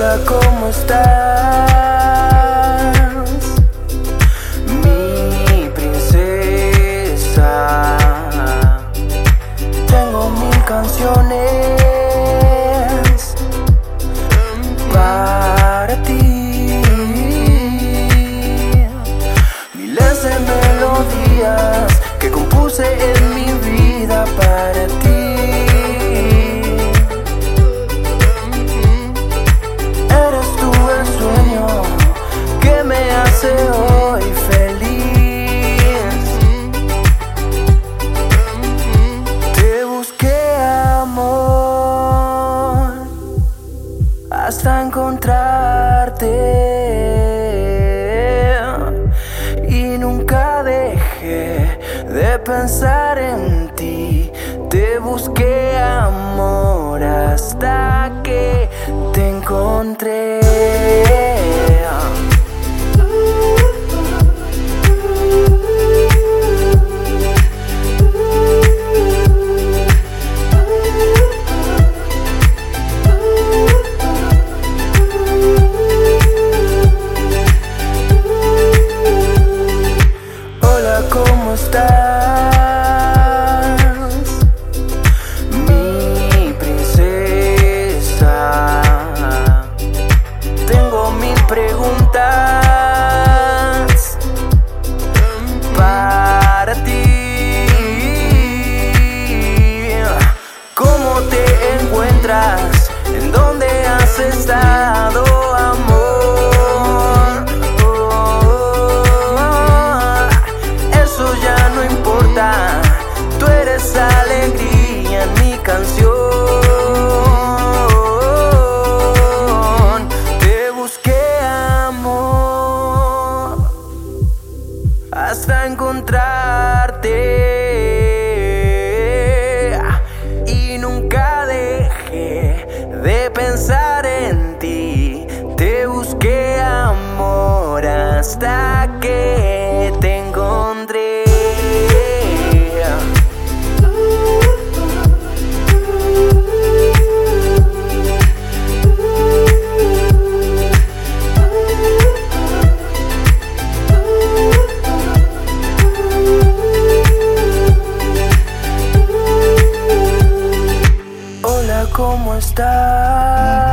Hola, ¿cómo estás? Mi princesa. Tengo mil canciones para ti. Miles de melodías que compuse hasta encontrarte y nunca dejé de pensar en ti. Te busqué amor hasta que de ¿cómo estás?